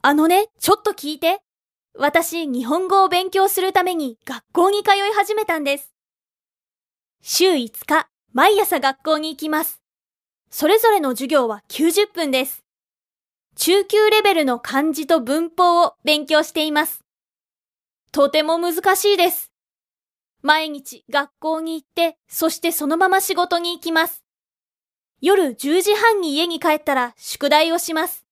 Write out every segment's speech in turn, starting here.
あのね、ちょっと聞いて。私、日本語を勉強するために学校に通い始めたんです。週5日、毎朝学校に行きます。それぞれの授業は90分です。中級レベルの漢字と文法を勉強しています。とても難しいです。毎日学校に行って、そしてそのまま仕事に行きます。夜10時半に家に帰ったら宿題をします。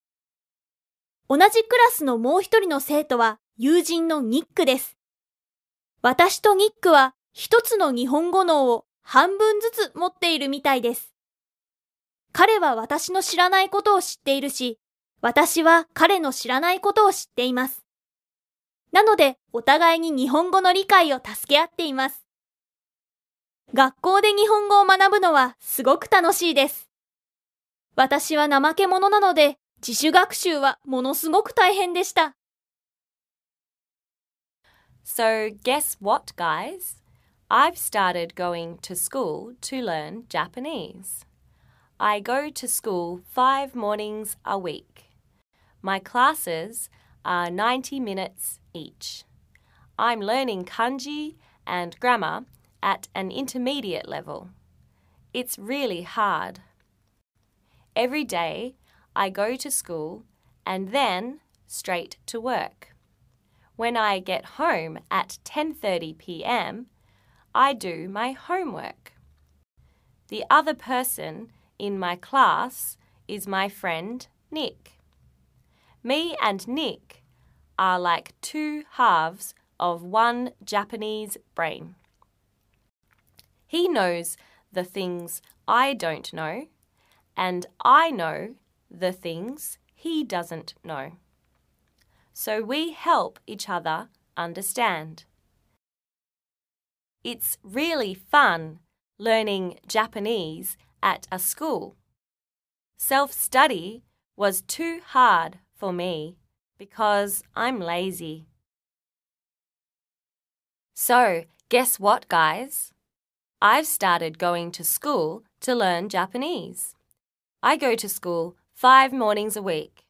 同じクラスのもう一人の生徒は友人のニックです。私とニックは一つの日本語脳を半分ずつ持っているみたいです。彼は私の知らないことを知っているし、私は彼の知らないことを知っています。なので、お互いに日本語の理解を助け合っています。学校で日本語を学ぶのはすごく楽しいです。私は怠け者なので、自主学習はものすごく大変でした。 So, guess what, guys? I've started going to school to learn Japanese. I go to school five mornings a week. My classes are 90 minutes each. I'm learning kanji and grammar at an intermediate level. It's really hard. Every day I go to school and then straight to work. When I get home at 10:30 p.m., I do my homework. The other person in my class is my friend Nick. Me and Nick are like two halves of one Japanese brain. He knows the things I don't know, and I know the things he doesn't know. So we help each other understand. It's really fun learning Japanese at a school. Self study was too hard for me because I'm lazy. So, guess what, guys? I've started going to school to learn Japanese. I go to school five mornings a week.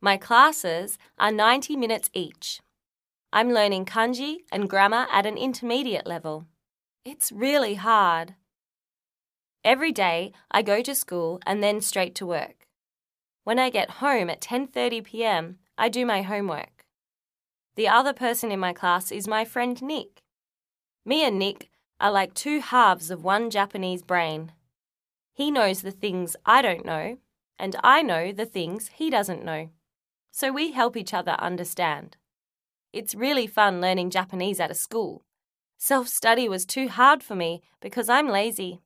My classes are 90 minutes each. I'm learning kanji and grammar at an intermediate level. It's really hard. Every day I go to school and then straight to work. When I get home at 10:30 p.m., I do my homework. The other person in my class is my friend Nick. Me and Nick are like two halves of one Japanese brain. He knows the things I don't know, and I know the things he doesn't know. So we help each other understand. It's really fun learning Japanese at a school. Self study was too hard for me because I'm lazy.